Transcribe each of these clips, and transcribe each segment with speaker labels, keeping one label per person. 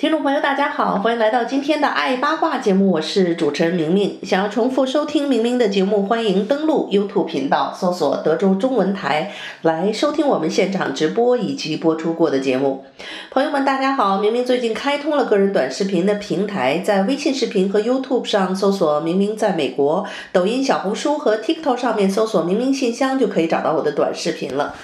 Speaker 1: 听众朋友，大家好，欢迎来到今天的爱八卦节目，我是主持人明明。想要重复收听明明的节目，欢迎登录 YouTube 频道，搜索德州中文台来收听我们现场直播以及播出过的节目。朋友们，大家好，明明最近开通了个人短视频的平台，在微信视频和 YouTube 上搜索“明明在美国”，抖音、小红书和 TikTok 上面搜索“明明信箱”就可以找到我的短视频了。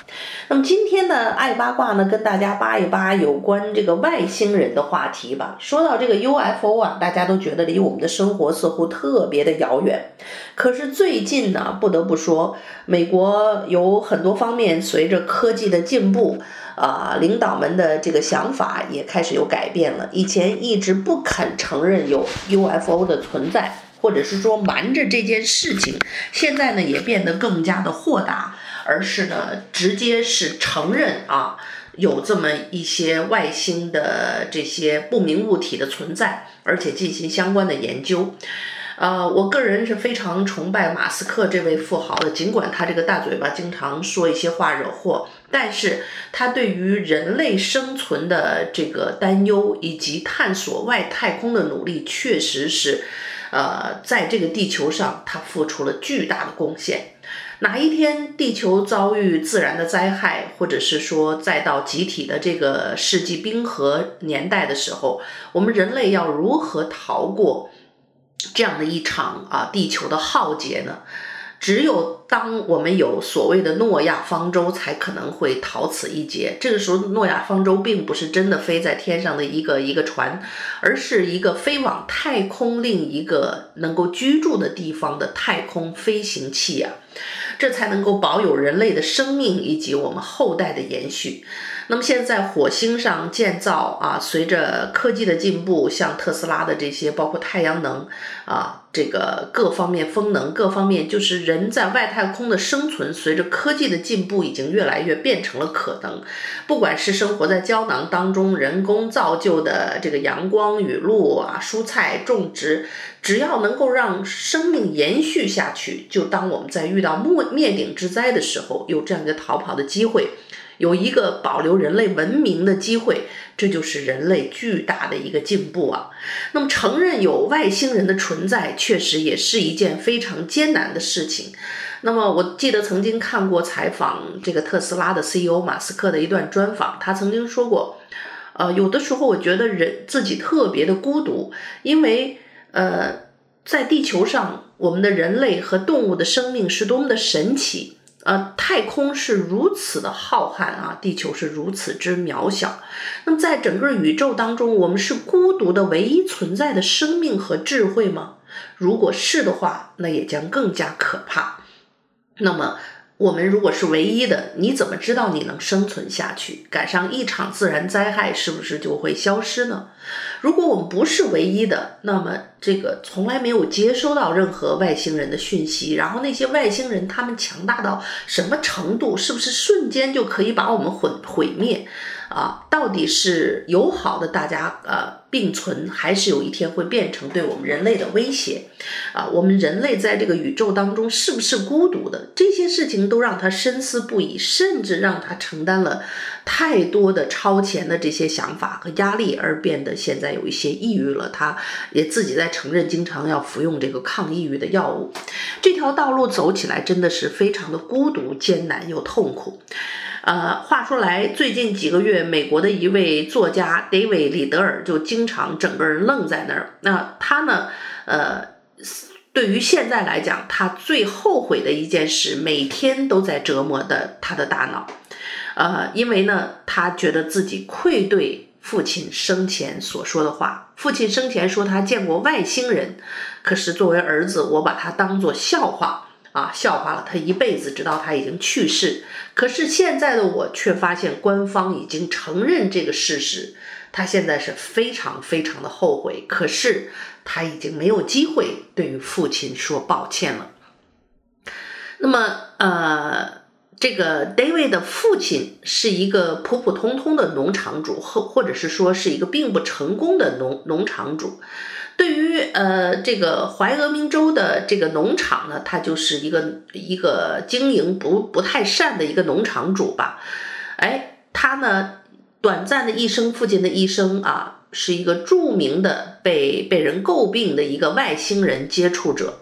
Speaker 1: 那么今天的爱八卦呢，跟大家扒一扒有关这个外星人的话话题吧。说到这个 UFO 啊，大家都觉得离我们的生活似乎特别的遥远。可是最近呢，不得不说，美国有很多方面随着科技的进步，啊，领导们的这个想法也开始有改变了。以前一直不肯承认有 UFO 的存在，或者是说瞒着这件事情，现在呢也变得更加的豁达，而是呢直接是承认啊。有这么一些外星的这些不明物体的存在，而且进行相关的研究。呃，我个人是非常崇拜马斯克这位富豪的，尽管他这个大嘴巴经常说一些话惹祸，但是他对于人类生存的这个担忧以及探索外太空的努力，确实是，呃，在这个地球上他付出了巨大的贡献。哪一天地球遭遇自然的灾害，或者是说再到集体的这个世纪冰河年代的时候，我们人类要如何逃过这样的一场啊地球的浩劫呢？只有当我们有所谓的诺亚方舟，才可能会逃此一劫。这个时候，诺亚方舟并不是真的飞在天上的一个一个船，而是一个飞往太空另一个能够居住的地方的太空飞行器啊，这才能够保有人类的生命以及我们后代的延续。那么现在火星上建造啊，随着科技的进步，像特斯拉的这些，包括太阳能啊，这个各方面风能，各方面就是人在外太空的生存，随着科技的进步，已经越来越变成了可能。不管是生活在胶囊当中，人工造就的这个阳光雨露啊，蔬菜种植，只要能够让生命延续下去，就当我们在遇到灭灭顶之灾的时候，有这样一个逃跑的机会。有一个保留人类文明的机会，这就是人类巨大的一个进步啊。那么，承认有外星人的存在，确实也是一件非常艰难的事情。那么，我记得曾经看过采访这个特斯拉的 CEO 马斯克的一段专访，他曾经说过，呃，有的时候我觉得人自己特别的孤独，因为呃，在地球上，我们的人类和动物的生命是多么的神奇。呃，太空是如此的浩瀚啊，地球是如此之渺小。那么，在整个宇宙当中，我们是孤独的唯一存在的生命和智慧吗？如果是的话，那也将更加可怕。那么，我们如果是唯一的，你怎么知道你能生存下去？赶上一场自然灾害，是不是就会消失呢？如果我们不是唯一的，那么这个从来没有接收到任何外星人的讯息，然后那些外星人他们强大到什么程度？是不是瞬间就可以把我们毁毁灭？啊，到底是友好的大家呃并存，还是有一天会变成对我们人类的威胁？啊，我们人类在这个宇宙当中是不是孤独的？这些事情都让他深思不已，甚至让他承担了太多的超前的这些想法和压力，而变得现在有一些抑郁了。他也自己在承认，经常要服用这个抗抑郁的药物。这条道路走起来真的是非常的孤独、艰难又痛苦。呃，话说来，最近几个月，美国的一位作家 David 李德尔就经常整个人愣在那儿。那他呢，呃，对于现在来讲，他最后悔的一件事，每天都在折磨的他的大脑。呃，因为呢，他觉得自己愧对父亲生前所说的话。父亲生前说他见过外星人，可是作为儿子，我把他当作笑话。啊，笑话了他一辈子，直到他已经去世。可是现在的我却发现，官方已经承认这个事实。他现在是非常非常的后悔，可是他已经没有机会对于父亲说抱歉了。那么，呃，这个 David 的父亲是一个普普通通的农场主，或或者是说是一个并不成功的农农场主。对于呃这个怀俄明州的这个农场呢，他就是一个一个经营不不太善的一个农场主吧。哎，他呢短暂的一生，父亲的一生啊，是一个著名的被被人诟病的一个外星人接触者。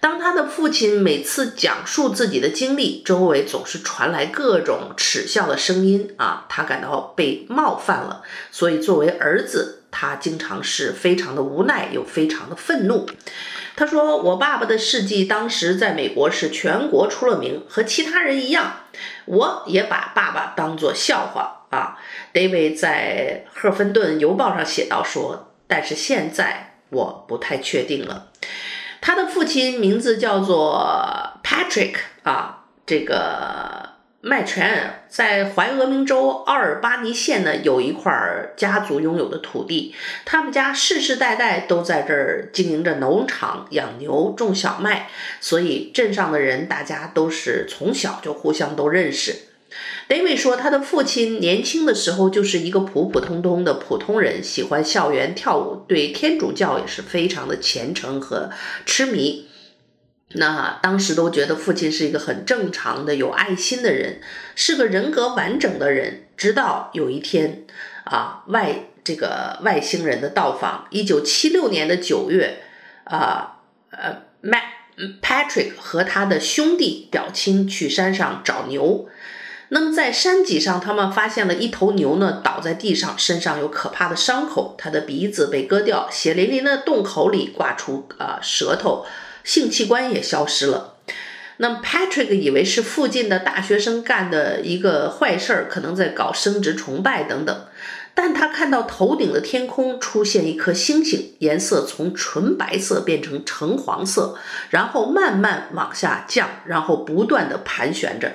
Speaker 1: 当他的父亲每次讲述自己的经历，周围总是传来各种耻笑的声音啊，他感到被冒犯了，所以作为儿子。他经常是非常的无奈，又非常的愤怒。他说：“我爸爸的事迹当时在美国是全国出了名，和其他人一样，我也把爸爸当作笑话啊。” David 在《赫芬顿邮报》上写道说：“但是现在我不太确定了。”他的父亲名字叫做 Patrick 啊，这个。麦全在怀俄明州奥尔巴尼县呢，有一块家族拥有的土地，他们家世世代代都在这儿经营着农场、养牛、种小麦，所以镇上的人大家都是从小就互相都认识。David 说，他的父亲年轻的时候就是一个普普通通的普通人，喜欢校园跳舞，对天主教也是非常的虔诚和痴迷。那当时都觉得父亲是一个很正常的、有爱心的人，是个人格完整的人。直到有一天，啊，外这个外星人的到访。一九七六年的九月，啊，呃，Matt Patrick 和他的兄弟表亲去山上找牛。那么在山脊上，他们发现了一头牛呢，倒在地上，身上有可怕的伤口，它的鼻子被割掉，血淋淋的洞口里挂出啊舌头。性器官也消失了。那么 Patrick 以为是附近的大学生干的一个坏事儿，可能在搞生殖崇拜等等。但他看到头顶的天空出现一颗星星，颜色从纯白色变成橙黄色，然后慢慢往下降，然后不断地盘旋着。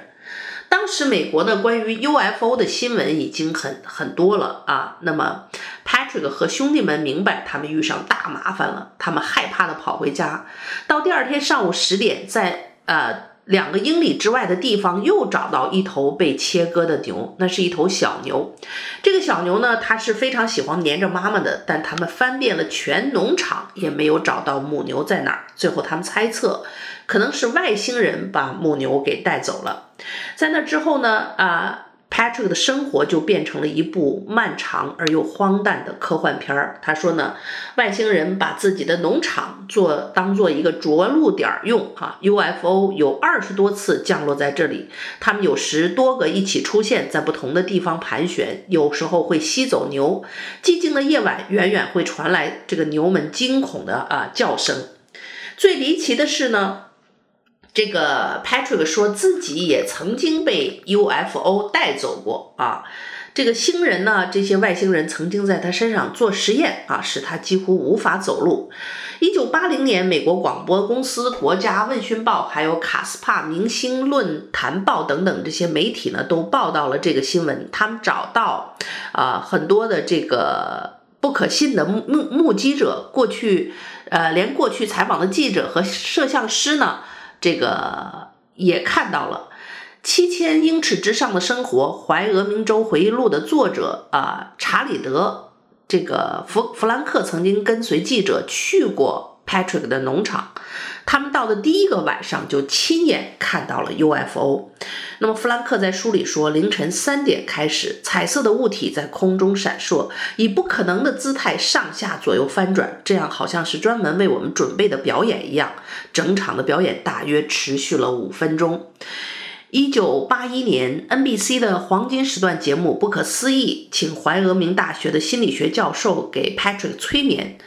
Speaker 1: 当时美国的关于 UFO 的新闻已经很很多了啊。那么 Patrick 和兄弟们明白他们遇上大麻烦了，他们害怕地跑回家。到第二天上午十点，在呃两个英里之外的地方又找到一头被切割的牛，那是一头小牛。这个小牛呢，它是非常喜欢黏着妈妈的，但他们翻遍了全农场也没有找到母牛在哪儿。最后他们猜测。可能是外星人把母牛给带走了，在那之后呢，啊，Patrick 的生活就变成了一部漫长而又荒诞的科幻片儿。他说呢，外星人把自己的农场做当做一个着陆点用，哈，UFO 有二十多次降落在这里，他们有十多个一起出现在不同的地方盘旋，有时候会吸走牛。寂静的夜晚，远远会传来这个牛们惊恐的啊叫声。最离奇的是呢。这个 Patrick 说自己也曾经被 UFO 带走过啊，这个星人呢，这些外星人曾经在他身上做实验啊，使他几乎无法走路。一九八零年，美国广播公司、国家问讯报，还有卡斯帕明星论坛报等等这些媒体呢，都报道了这个新闻。他们找到啊很多的这个不可信的目目目击者，过去呃连过去采访的记者和摄像师呢。这个也看到了七千英尺之上的生活，《怀俄明州回忆录》的作者啊，查理德这个弗弗兰克曾经跟随记者去过 Patrick 的农场。他们到的第一个晚上就亲眼看到了 UFO。那么弗兰克在书里说，凌晨三点开始，彩色的物体在空中闪烁，以不可能的姿态上下左右翻转，这样好像是专门为我们准备的表演一样。整场的表演大约持续了五分钟。一九八一年，NBC 的黄金时段节目《不可思议》请怀俄明大学的心理学教授给 Patrick 催眠，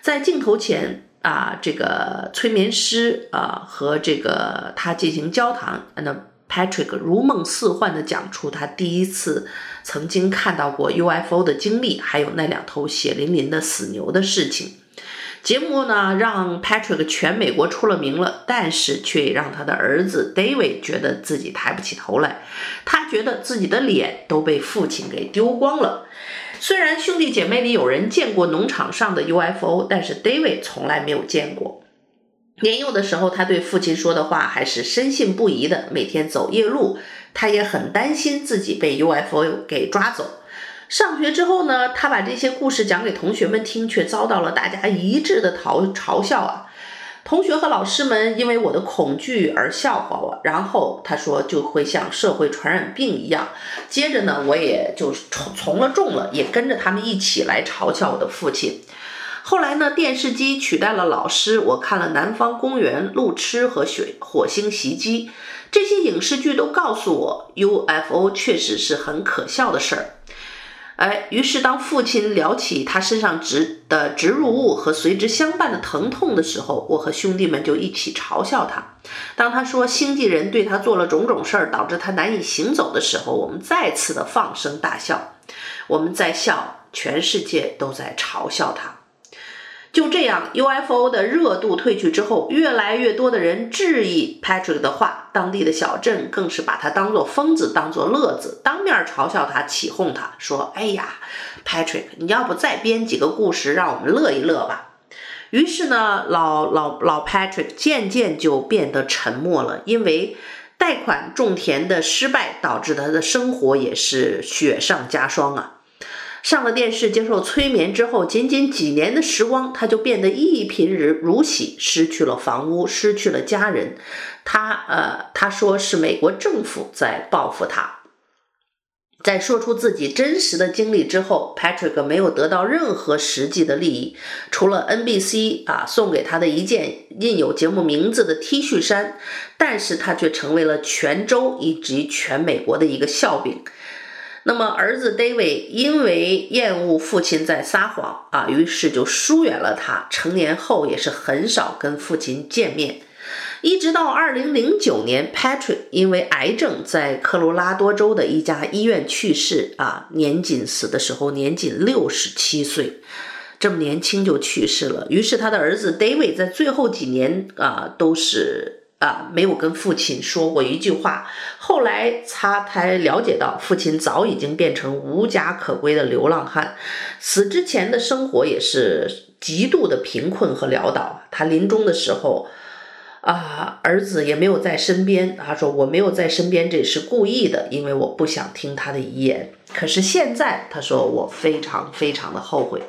Speaker 1: 在镜头前。啊，这个催眠师啊和这个他进行交谈，那 Patrick 如梦似幻地讲出他第一次曾经看到过 UFO 的经历，还有那两头血淋淋的死牛的事情。节目呢让 Patrick 全美国出了名了，但是却也让他的儿子 David 觉得自己抬不起头来，他觉得自己的脸都被父亲给丢光了。虽然兄弟姐妹里有人见过农场上的 UFO，但是 David 从来没有见过。年幼的时候，他对父亲说的话还是深信不疑的。每天走夜路，他也很担心自己被 UFO 给抓走。上学之后呢，他把这些故事讲给同学们听，却遭到了大家一致的嘲嘲笑啊。同学和老师们因为我的恐惧而笑话我，然后他说就会像社会传染病一样。接着呢，我也就从从了众了，也跟着他们一起来嘲笑我的父亲。后来呢，电视机取代了老师，我看了《南方公园》、《路痴》和《血火星袭击》这些影视剧，都告诉我 UFO 确实是很可笑的事儿。哎，于是当父亲聊起他身上植的植入物和随之相伴的疼痛的时候，我和兄弟们就一起嘲笑他。当他说星际人对他做了种种事儿，导致他难以行走的时候，我们再次的放声大笑。我们在笑，全世界都在嘲笑他。就这样，UFO 的热度退去之后，越来越多的人质疑 Patrick 的话，当地的小镇更是把他当做疯子，当做乐子，当面嘲笑他，起哄他说：“哎呀，Patrick，你要不再编几个故事，让我们乐一乐吧？”于是呢，老老老 Patrick 渐渐就变得沉默了，因为贷款种田的失败导致他的生活也是雪上加霜啊。上了电视接受催眠之后，仅仅几年的时光，他就变得一贫如洗，失去了房屋，失去了家人。他呃，他说是美国政府在报复他。在说出自己真实的经历之后，Patrick 没有得到任何实际的利益，除了 NBC 啊送给他的一件印有节目名字的 T 恤衫，但是他却成为了全州以及全美国的一个笑柄。那么，儿子 David 因为厌恶父亲在撒谎啊，于是就疏远了他。成年后也是很少跟父亲见面，一直到2009年，Patrick 因为癌症在科罗拉多州的一家医院去世啊，年仅死的时候年仅67岁，这么年轻就去世了。于是他的儿子 David 在最后几年啊都是。啊，没有跟父亲说过一句话。后来他才了解到，父亲早已经变成无家可归的流浪汉，死之前的生活也是极度的贫困和潦倒。他临终的时候，啊，儿子也没有在身边。他说：“我没有在身边，这是故意的，因为我不想听他的遗言。”可是现在，他说：“我非常非常的后悔。”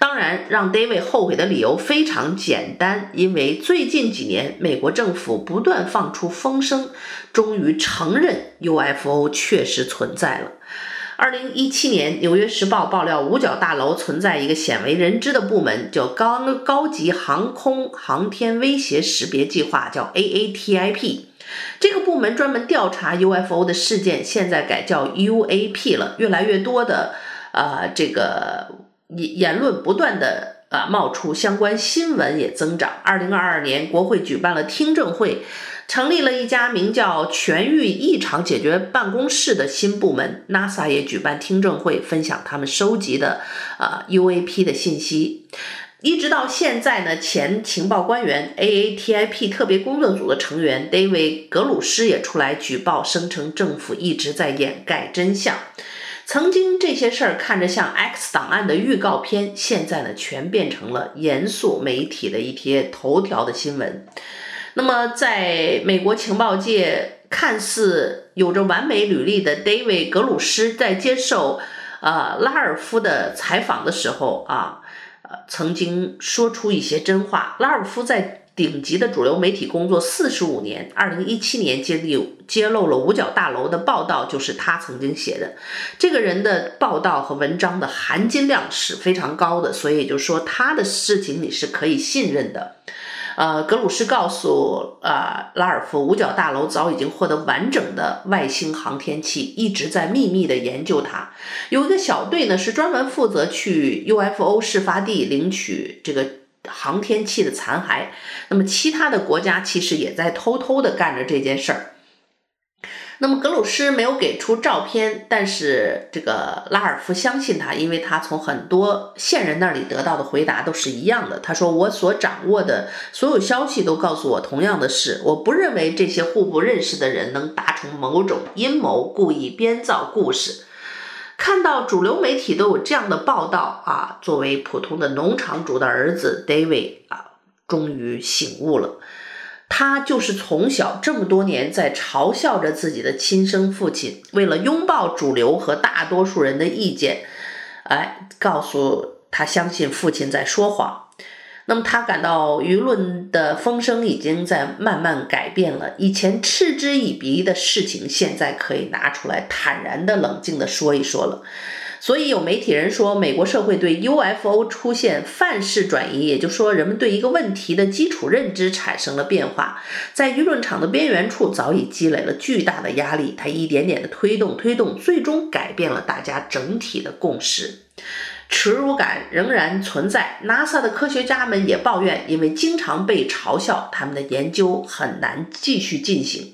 Speaker 1: 当然，让 David 后悔的理由非常简单，因为最近几年，美国政府不断放出风声，终于承认 UFO 确实存在了。二零一七年，《纽约时报》爆料五角大楼存在一个鲜为人知的部门，叫高高级航空航天威胁识别计划，叫 AATIP。这个部门专门调查 UFO 的事件，现在改叫 UAP 了。越来越多的、呃，这个。言言论不断的啊冒出，相关新闻也增长。二零二二年，国会举办了听证会，成立了一家名叫“全域异常解决办公室”的新部门。NASA 也举办听证会，分享他们收集的啊 UAP 的信息。一直到现在呢，前情报官员 AATIP 特别工作组的成员 David 格鲁斯也出来举报，声称政府一直在掩盖真相。曾经这些事儿看着像 X 档案的预告片，现在呢全变成了严肃媒体的一些头条的新闻。那么，在美国情报界看似有着完美履历的 David 格鲁斯，在接受啊、呃、拉尔夫的采访的时候啊，呃，曾经说出一些真话。拉尔夫在。顶级的主流媒体工作四十五年，二零一七年揭露揭露了五角大楼的报道，就是他曾经写的。这个人的报道和文章的含金量是非常高的，所以就说他的事情你是可以信任的。呃，格鲁斯告诉呃拉尔夫，五角大楼早已经获得完整的外星航天器，一直在秘密的研究它。有一个小队呢，是专门负责去 UFO 事发地领取这个。航天器的残骸，那么其他的国家其实也在偷偷的干着这件事儿。那么格鲁斯没有给出照片，但是这个拉尔夫相信他，因为他从很多线人那里得到的回答都是一样的。他说：“我所掌握的所有消息都告诉我同样的事，我不认为这些互不认识的人能达成某种阴谋，故意编造故事。”看到主流媒体都有这样的报道啊，作为普通的农场主的儿子 David 啊，终于醒悟了。他就是从小这么多年在嘲笑着自己的亲生父亲，为了拥抱主流和大多数人的意见，哎，告诉他相信父亲在说谎。那么他感到舆论的风声已经在慢慢改变了，以前嗤之以鼻的事情，现在可以拿出来坦然的、冷静的说一说了。所以有媒体人说，美国社会对 UFO 出现范式转移，也就是说，人们对一个问题的基础认知产生了变化，在舆论场的边缘处早已积累了巨大的压力，它一点点的推动、推动，最终改变了大家整体的共识。耻辱感仍然存在，NASA 的科学家们也抱怨，因为经常被嘲笑，他们的研究很难继续进行。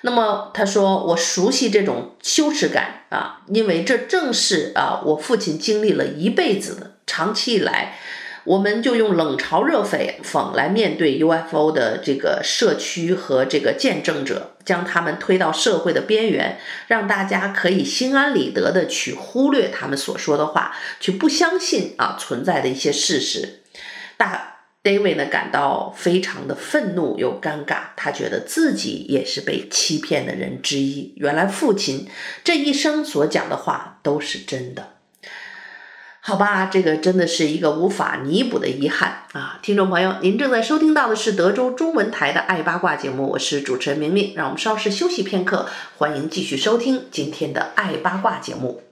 Speaker 1: 那么他说：“我熟悉这种羞耻感啊，因为这正是啊我父亲经历了一辈子的。长期以来，我们就用冷嘲热讽来面对 UFO 的这个社区和这个见证者，将他们推到社会的边缘，让大家可以心安理得的去忽略他们所说的话，去不相信啊存在的一些事实。”大。David 呢，感到非常的愤怒又尴尬，他觉得自己也是被欺骗的人之一。原来父亲这一生所讲的话都是真的，好吧，这个真的是一个无法弥补的遗憾啊！听众朋友，您正在收听到的是德州中文台的爱八卦节目，我是主持人明明，让我们稍事休息片刻，欢迎继续收听今天的爱八卦节目。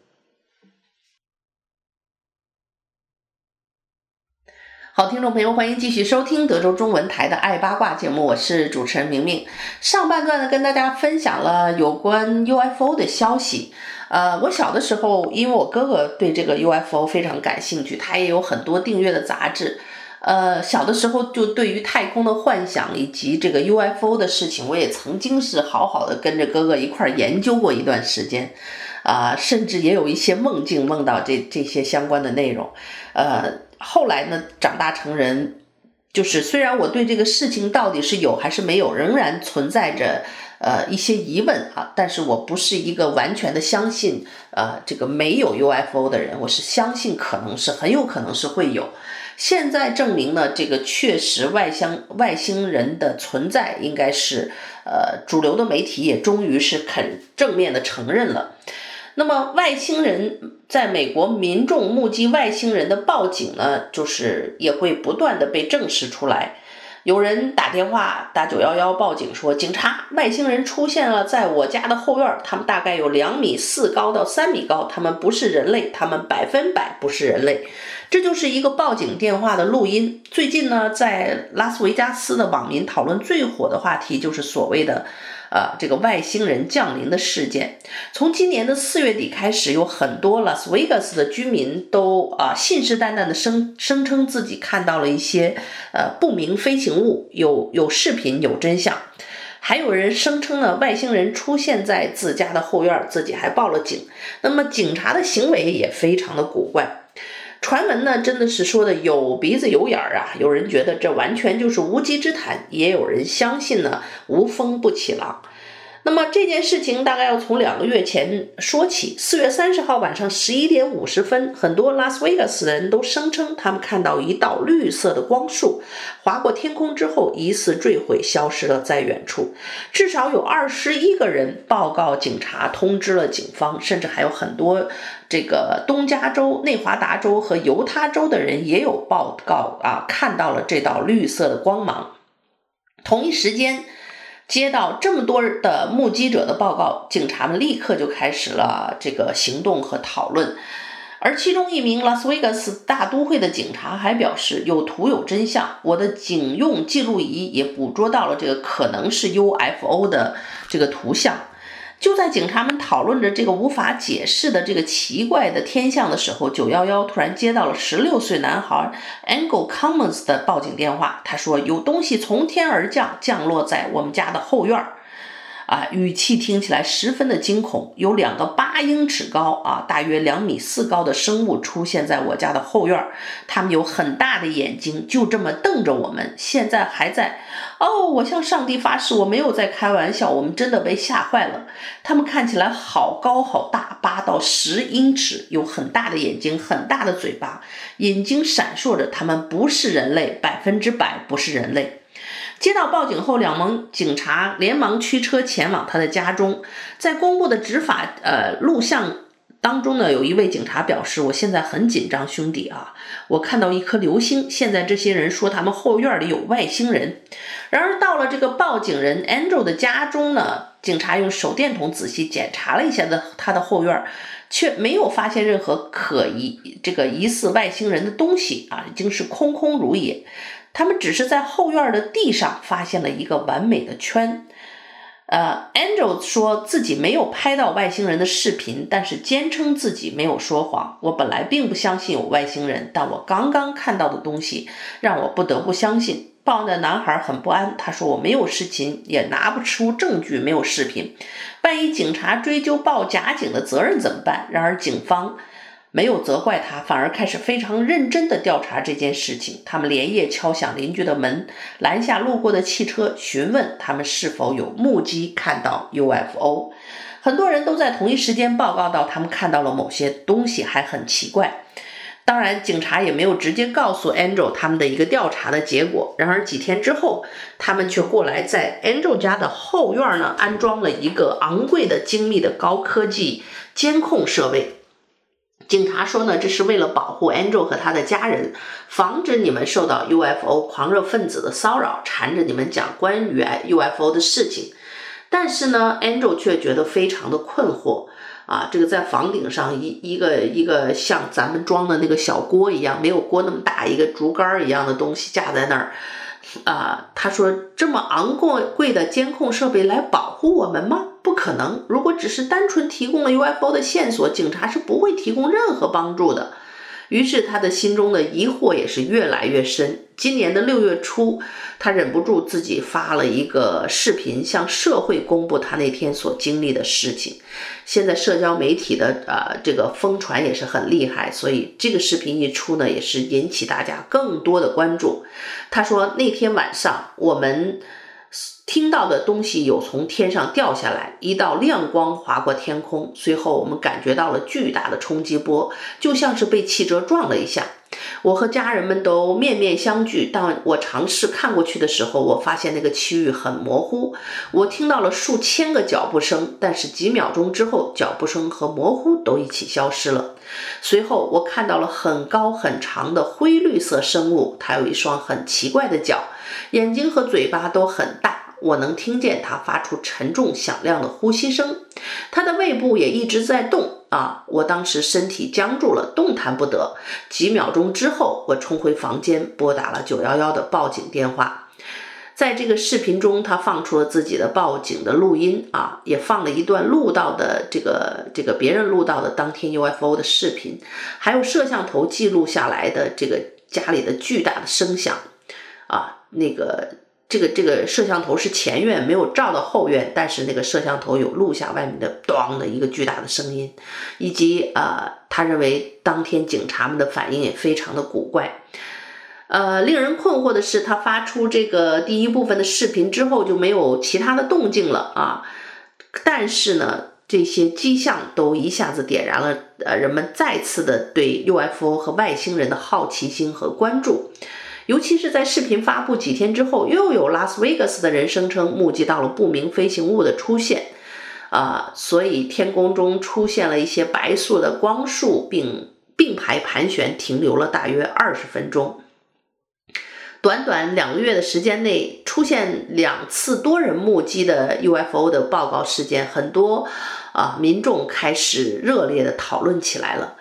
Speaker 1: 好，听众朋友，欢迎继续收听德州中文台的爱八卦节目，我是主持人明明。上半段呢，跟大家分享了有关 UFO 的消息。呃，我小的时候，因为我哥哥对这个 UFO 非常感兴趣，他也有很多订阅的杂志。呃，小的时候就对于太空的幻想以及这个 UFO 的事情，我也曾经是好好的跟着哥哥一块儿研究过一段时间。啊、甚至也有一些梦境梦到这这些相关的内容。呃。后来呢，长大成人，就是虽然我对这个事情到底是有还是没有，仍然存在着呃一些疑问啊，但是我不是一个完全的相信呃这个没有 UFO 的人，我是相信可能是很有可能是会有。现在证明呢，这个确实外乡外星人的存在，应该是呃主流的媒体也终于是肯正面的承认了。那么外星人在美国民众目击外星人的报警呢，就是也会不断的被证实出来。有人打电话打九幺幺报警说，警察，外星人出现了在我家的后院，他们大概有两米四高到三米高，他们不是人类，他们百分百不是人类。这就是一个报警电话的录音。最近呢，在拉斯维加斯的网民讨论最火的话题就是所谓的。呃，这个外星人降临的事件，从今年的四月底开始，有很多拉斯维加斯的居民都啊、信誓旦旦的声声称自己看到了一些呃不明飞行物，有有视频有真相，还有人声称呢外星人出现在自家的后院，自己还报了警。那么警察的行为也非常的古怪。传闻呢，真的是说的有鼻子有眼儿啊！有人觉得这完全就是无稽之谈，也有人相信呢，无风不起浪。那么这件事情大概要从两个月前说起。四月三十号晚上十一点五十分，很多拉斯维加斯的人都声称他们看到一道绿色的光束划过天空之后，疑似坠毁，消失了在远处。至少有二十一个人报告警察，通知了警方，甚至还有很多这个东加州、内华达州和犹他州的人也有报告啊，看到了这道绿色的光芒。同一时间。接到这么多的目击者的报告，警察们立刻就开始了这个行动和讨论。而其中一名拉斯维加斯大都会的警察还表示：“有图有真相，我的警用记录仪也捕捉到了这个可能是 UFO 的这个图像。”就在警察们讨论着这个无法解释的这个奇怪的天象的时候，九幺幺突然接到了十六岁男孩 Angle Commons 的报警电话。他说有东西从天而降，降落在我们家的后院儿。啊，语气听起来十分的惊恐。有两个八英尺高啊，大约两米四高的生物出现在我家的后院儿。他们有很大的眼睛，就这么瞪着我们。现在还在哦，我向上帝发誓，我没有在开玩笑，我们真的被吓坏了。他们看起来好高好大，八到十英尺，有很大的眼睛，很大的嘴巴，眼睛闪烁着。他们不是人类，百分之百不是人类。接到报警后，两名警察连忙驱车前往他的家中。在公布的执法呃录像当中呢，有一位警察表示：“我现在很紧张，兄弟啊，我看到一颗流星。现在这些人说他们后院里有外星人。”然而到了这个报警人 Angel 的家中呢，警察用手电筒仔细检查了一下的他的后院，却没有发现任何可疑这个疑似外星人的东西啊，已经是空空如也。他们只是在后院的地上发现了一个完美的圈。呃，Angel 说自己没有拍到外星人的视频，但是坚称自己没有说谎。我本来并不相信有外星人，但我刚刚看到的东西让我不得不相信。报案的男孩很不安，他说：“我没有视频，也拿不出证据，没有视频。万一警察追究报假警的责任怎么办？”然而警方。没有责怪他，反而开始非常认真地调查这件事情。他们连夜敲响邻居的门，拦下路过的汽车，询问他们是否有目击看到 UFO。很多人都在同一时间报告到他们看到了某些东西，还很奇怪。当然，警察也没有直接告诉 Angel 他们的一个调查的结果。然而几天之后，他们却过来在 Angel 家的后院呢安装了一个昂贵的、精密的高科技监控设备。警察说呢，这是为了保护 Angel 和他的家人，防止你们受到 UFO 狂热分子的骚扰，缠着你们讲关于 UFO 的事情。但是呢，Angel 却觉得非常的困惑啊，这个在房顶上一一个一个像咱们装的那个小锅一样，没有锅那么大，一个竹竿一样的东西架在那儿。啊，他说这么昂贵贵的监控设备来保护我们吗？不可能。如果只是单纯提供了 UFO 的线索，警察是不会提供任何帮助的。于是他的心中的疑惑也是越来越深。今年的六月初，他忍不住自己发了一个视频，向社会公布他那天所经历的事情。现在社交媒体的呃这个疯传也是很厉害，所以这个视频一出呢，也是引起大家更多的关注。他说那天晚上我们。听到的东西有从天上掉下来，一道亮光划过天空，随后我们感觉到了巨大的冲击波，就像是被汽车撞了一下。我和家人们都面面相觑，当我尝试看过去的时候，我发现那个区域很模糊。我听到了数千个脚步声，但是几秒钟之后，脚步声和模糊都一起消失了。随后，我看到了很高很长的灰绿色生物，它有一双很奇怪的脚。眼睛和嘴巴都很大，我能听见它发出沉重响亮的呼吸声，它的胃部也一直在动啊！我当时身体僵住了，动弹不得。几秒钟之后，我冲回房间，拨打了九幺幺的报警电话。在这个视频中，他放出了自己的报警的录音啊，也放了一段录到的这个这个别人录到的当天 UFO 的视频，还有摄像头记录下来的这个家里的巨大的声响。啊，那个这个这个摄像头是前院没有照到后院，但是那个摄像头有录下外面的“咚”的一个巨大的声音，以及呃，他认为当天警察们的反应也非常的古怪。呃，令人困惑的是，他发出这个第一部分的视频之后就没有其他的动静了啊。但是呢，这些迹象都一下子点燃了呃人们再次的对 UFO 和外星人的好奇心和关注。尤其是在视频发布几天之后，又有拉斯维加斯的人声称目击到了不明飞行物的出现，啊、所以天空中出现了一些白色的光束，并并排盘旋，停留了大约二十分钟。短短两个月的时间内，出现两次多人目击的 UFO 的报告事件，很多啊、民众开始热烈的讨论起来了。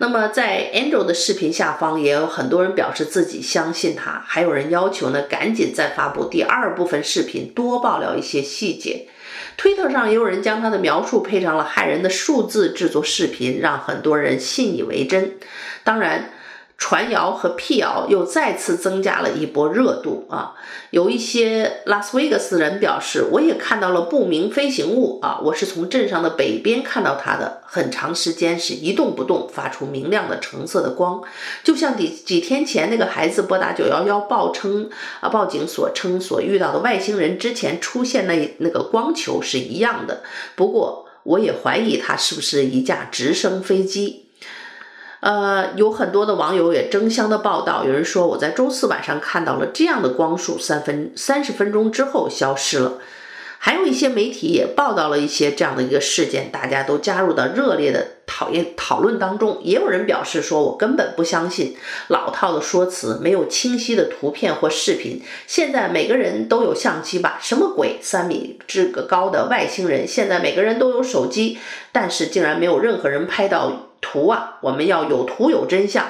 Speaker 1: 那么，在 Angel 的视频下方，也有很多人表示自己相信他，还有人要求呢，赶紧再发布第二部分视频，多爆料一些细节。推特上也有人将他的描述配上了骇人的数字制作视频，让很多人信以为真。当然，传谣和辟谣又再次增加了一波热度啊！有一些拉斯维加斯人表示，我也看到了不明飞行物啊！我是从镇上的北边看到它的，很长时间是一动不动，发出明亮的橙色的光，就像几几天前那个孩子拨打九幺幺报称啊报警所称所遇到的外星人之前出现那那个光球是一样的。不过，我也怀疑它是不是一架直升飞机。呃，有很多的网友也争相的报道，有人说我在周四晚上看到了这样的光束，三分三十分钟之后消失了。还有一些媒体也报道了一些这样的一个事件，大家都加入到热烈的讨厌讨论当中。也有人表示说，我根本不相信老套的说辞，没有清晰的图片或视频。现在每个人都有相机吧？什么鬼？三米这个高的外星人？现在每个人都有手机，但是竟然没有任何人拍到。图啊，我们要有图有真相。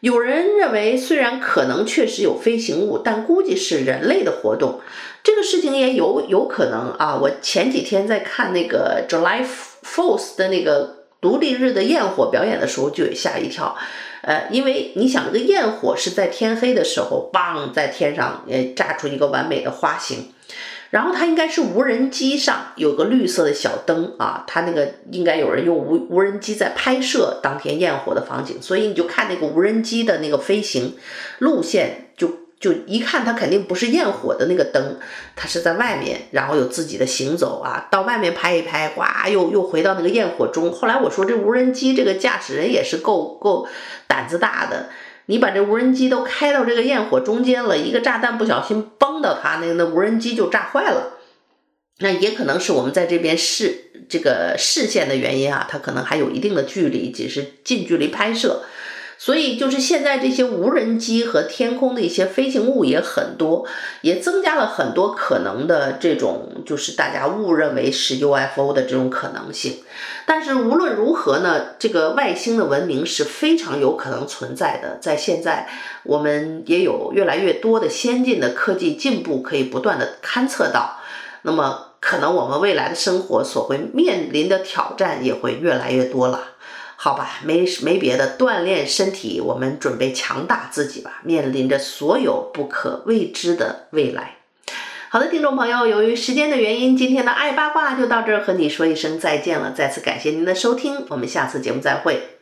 Speaker 1: 有人认为，虽然可能确实有飞行物，但估计是人类的活动。这个事情也有有可能啊。我前几天在看那个 July Fourth 的那个独立日的焰火表演的时候，就吓一跳。呃，因为你想，这个焰火是在天黑的时候，嘣，在天上呃炸出一个完美的花形。然后它应该是无人机上有个绿色的小灯啊，它那个应该有人用无无人机在拍摄当天焰火的场景，所以你就看那个无人机的那个飞行路线，就就一看它肯定不是焰火的那个灯，它是在外面，然后有自己的行走啊，到外面拍一拍，哇，又又回到那个焰火中。后来我说这无人机这个驾驶人也是够够胆子大的。你把这无人机都开到这个焰火中间了，一个炸弹不小心崩到它，那那无人机就炸坏了。那也可能是我们在这边视这个视线的原因啊，它可能还有一定的距离，只是近距离拍摄。所以，就是现在这些无人机和天空的一些飞行物也很多，也增加了很多可能的这种，就是大家误认为是 UFO 的这种可能性。但是无论如何呢，这个外星的文明是非常有可能存在的。在现在，我们也有越来越多的先进的科技进步可以不断的勘测到。那么，可能我们未来的生活所会面临的挑战也会越来越多了。好吧，没没别的，锻炼身体，我们准备强大自己吧。面临着所有不可未知的未来。好的，听众朋友，由于时间的原因，今天的爱八卦就到这儿，和你说一声再见了。再次感谢您的收听，我们下次节目再会。